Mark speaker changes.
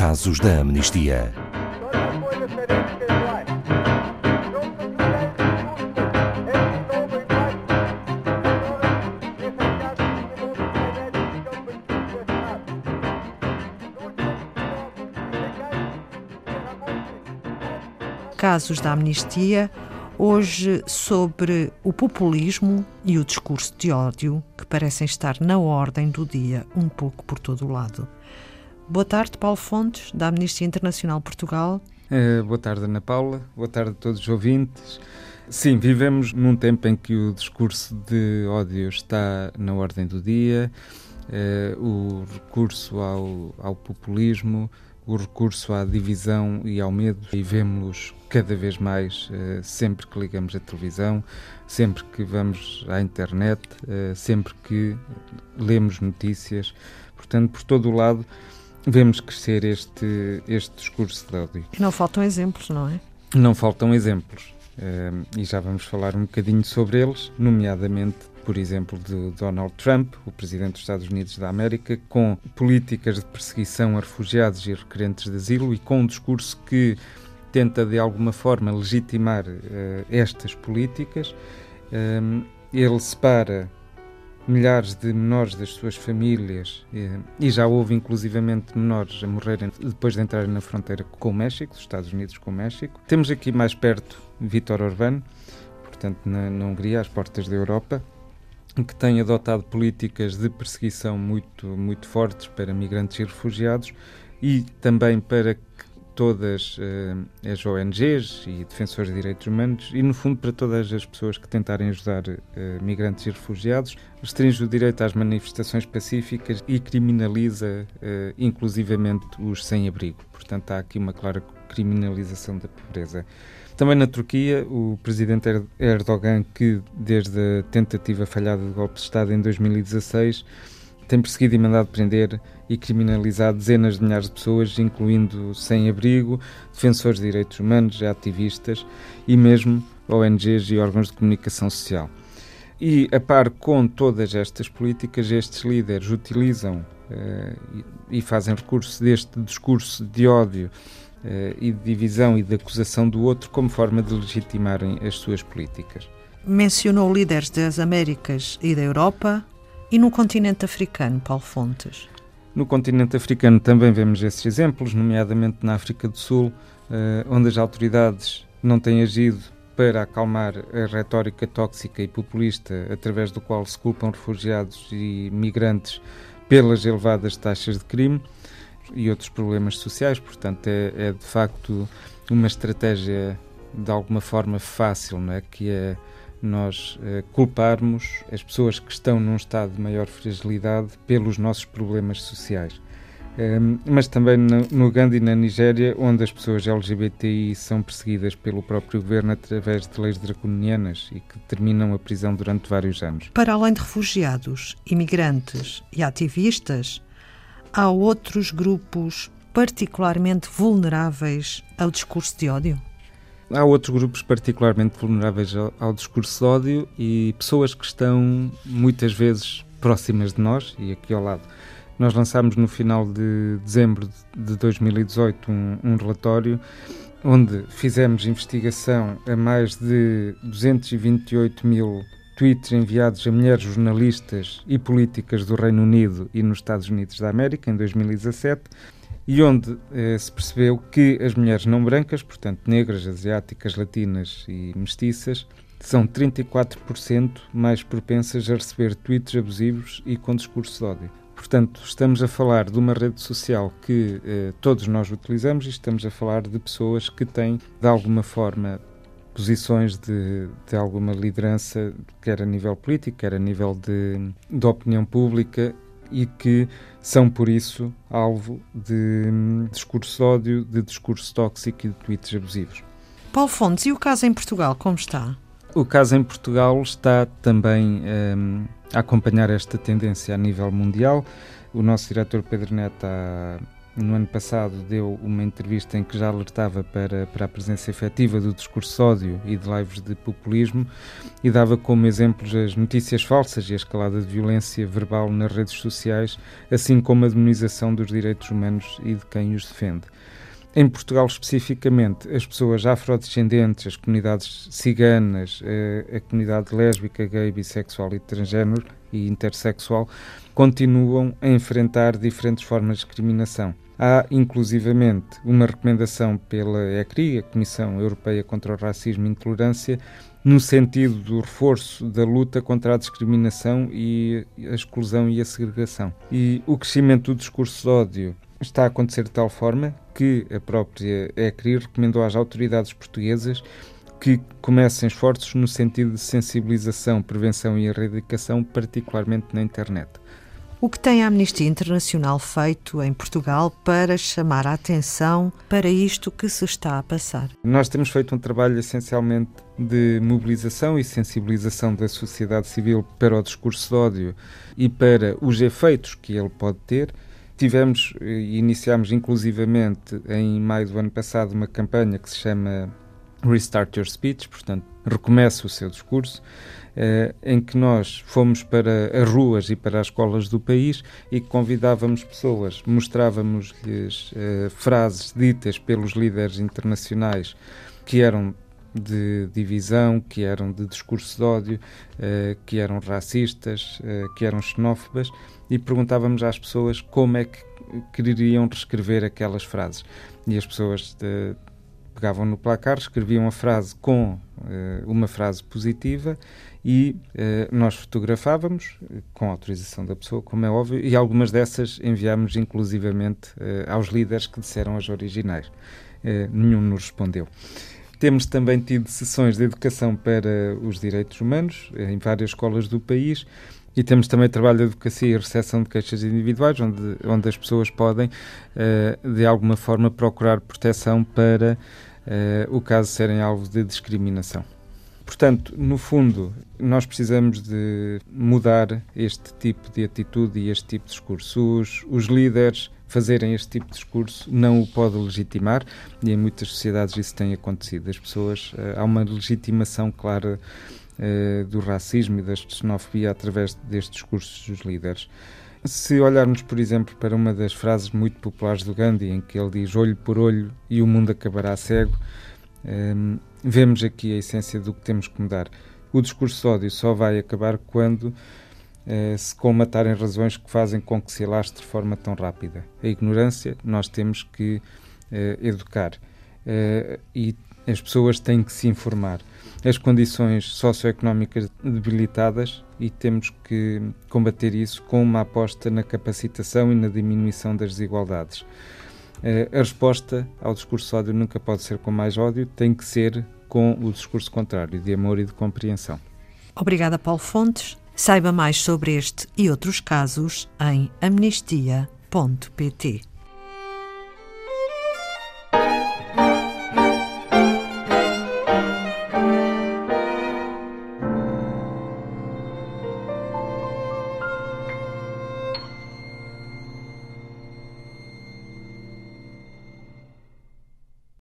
Speaker 1: Casos da Amnistia.
Speaker 2: Casos da Amnistia, hoje sobre o populismo e o discurso de ódio que parecem estar na ordem do dia, um pouco por todo o lado. Boa tarde, Paulo Fontes, da Amnistia Internacional Portugal.
Speaker 3: Uh, boa tarde, Ana Paula. Boa tarde a todos os ouvintes. Sim, vivemos num tempo em que o discurso de ódio está na ordem do dia, uh, o recurso ao, ao populismo, o recurso à divisão e ao medo, e vemos cada vez mais uh, sempre que ligamos a televisão, sempre que vamos à internet, sempre que lemos notícias. Portanto, por todo o lado, vemos crescer este, este discurso de ódio.
Speaker 2: Não faltam exemplos, não é?
Speaker 3: Não faltam exemplos. Uh, e já vamos falar um bocadinho sobre eles, nomeadamente por exemplo, de Donald Trump, o presidente dos Estados Unidos da América, com políticas de perseguição a refugiados e requerentes de asilo e com um discurso que tenta de alguma forma legitimar uh, estas políticas. Um, ele separa milhares de menores das suas famílias uh, e já houve inclusivamente menores a morrerem depois de entrarem na fronteira com o México, dos Estados Unidos com o México. Temos aqui mais perto Vítor Orbán, portanto na, na Hungria, às portas da Europa, que tem adotado políticas de perseguição muito, muito fortes para migrantes e refugiados e também para todas uh, as ONGs e defensores de direitos humanos e, no fundo, para todas as pessoas que tentarem ajudar uh, migrantes e refugiados, restringe o direito às manifestações pacíficas e criminaliza uh, inclusivamente os sem-abrigo. Portanto, há aqui uma clara criminalização da pobreza. Também na Turquia, o presidente Erdogan, que desde a tentativa falhada de golpe de Estado em 2016 tem perseguido e mandado prender e criminalizar dezenas de milhares de pessoas, incluindo sem-abrigo, defensores de direitos humanos, ativistas e mesmo ONGs e órgãos de comunicação social. E, a par com todas estas políticas, estes líderes utilizam uh, e fazem recurso deste discurso de ódio uh, e de divisão e de acusação do outro como forma de legitimarem as suas políticas.
Speaker 2: Mencionou líderes das Américas e da Europa e no continente africano, Paulo Fontes.
Speaker 3: No continente africano também vemos esses exemplos, nomeadamente na África do Sul, uh, onde as autoridades não têm agido para acalmar a retórica tóxica e populista através do qual se culpam refugiados e migrantes pelas elevadas taxas de crime e outros problemas sociais. Portanto, é, é de facto uma estratégia de alguma forma fácil, não é? Que é nós uh, culparmos as pessoas que estão num estado de maior fragilidade pelos nossos problemas sociais. Um, ehm, mas também no, no Uganda e na Nigéria, onde as pessoas LGBTI são perseguidas pelo próprio governo através de leis draconianas e que terminam a prisão durante vários anos.
Speaker 2: Para além de refugiados, imigrantes e ativistas, há outros grupos particularmente vulneráveis ao discurso de ódio?
Speaker 3: Há outros grupos particularmente vulneráveis ao, ao, discurso de ódio e pessoas que estão muitas vezes próximas de nós e aqui ao lado. Nós lançámos no final de dezembro de 2018 um, um relatório onde fizemos investigação a mais de 228 mil tweets enviados a mulheres jornalistas e políticas do Reino Unido e nos Estados Unidos da América em 2017 e onde eh, se percebeu que as mulheres não brancas, portanto negras, asiáticas, latinas e mestiças, são 34% mais propensas a receber tweets abusivos e com discurso de ódio. Portanto, estamos a falar de uma rede social que eh, todos nós utilizamos e estamos a falar de pessoas que têm, de alguma forma, posições de, de alguma liderança, quer a nível político, quer a nível de, de opinião pública, e que são, por isso, alvo de hum, discurso de ódio, de discurso tóxico e de tweets abusivos.
Speaker 2: Paulo Fontes, e o caso em Portugal, como está?
Speaker 3: O caso em Portugal está também um, a acompanhar esta tendência a nível mundial. O nosso diretor Pedro Neto há no ano passado, deu uma entrevista em que já alertava para, para a presença efetiva do discurso de ódio e de lives de populismo e dava como exemplos as notícias falsas e a escalada de violência verbal nas redes sociais, assim como a demonização dos direitos humanos e de quem os defende. Em Portugal, especificamente, as pessoas afrodescendentes, as comunidades ciganas, a, a comunidade lésbica, gay, bissexual e transgênero e intersexual continuam a enfrentar diferentes formas de discriminação. Há, inclusivamente, uma recomendação pela ECRI, a Comissão Europeia contra o Racismo e Intolerância, no sentido do reforço da luta contra a discriminação e a exclusão e a segregação. E o crescimento do discurso de ódio está a acontecer de tal forma que a própria ECRI recomendou às autoridades portuguesas que comecem esforços no sentido de sensibilização, prevenção e erradicação, particularmente na internet.
Speaker 2: O que tem a Amnistia Internacional feito em Portugal para chamar a atenção para isto que se está a passar?
Speaker 3: Nós temos feito um trabalho essencialmente de mobilização e sensibilização da sociedade civil para o discurso de ódio e para os efeitos que ele pode ter Tivemos e iniciámos inclusivamente em maio do ano passado uma campanha que se chama Restart Your Speech, portanto, recomece o seu discurso, eh, em que nós fomos para as ruas e para as escolas do país e convidávamos pessoas, mostrávamos-lhes eh, frases ditas pelos líderes internacionais que eram de divisão, que eram de discurso de ódio, eh, que eram racistas, que eram xenófobas e perguntávamos às pessoas como é que queriam reescrever aquelas frases. E as pessoas de, pegavam no placar, escreviam a frase com uh, uma frase positiva e uh, nós fotografávamos, com autorização da pessoa, como é óbvio, e algumas dessas enviámos inclusivamente aos líderes que disseram as originais. nenhum nos respondeu. Temos também tido sessões de educação para os direitos humanos em várias escolas do país e temos também trabalho de advocacia e recepção de queixas individuais, onde, onde as pessoas podem, de alguma forma, procurar proteção para o caso serem alvo de discriminação. Portanto, no fundo, nós precisamos de mudar este tipo de atitude e este tipo de discurso. Os, os líderes fazerem este tipo de discurso não o pode legitimar e em muitas sociedades isso tem acontecido. As pessoas, uh, há uma legitimação clara eh, do racismo e da xenofobia através destes discursos dos líderes. Se olharmos, por exemplo, para uma das frases muito populares do Gandhi, em que ele diz olho por olho e o mundo acabará cego, um, eh, vemos aqui a essência do que temos que mudar. O discurso de ódio só vai acabar quando uh, se colmatarem razões que fazem com que se alastre de forma tão rápida. A ignorância, nós temos que uh, educar. Uh, e as pessoas têm que se informar. As condições socioeconómicas debilitadas e temos que combater isso com uma aposta na capacitação e na diminuição das desigualdades. Eh, a resposta ao discurso ódio nunca pode ser com mais ódio, tem que ser com o discurso contrário, de amor e de compreensão.
Speaker 2: Obrigada, Paulo Fontes. Saiba mais sobre este e outros casos em amnistia.pt.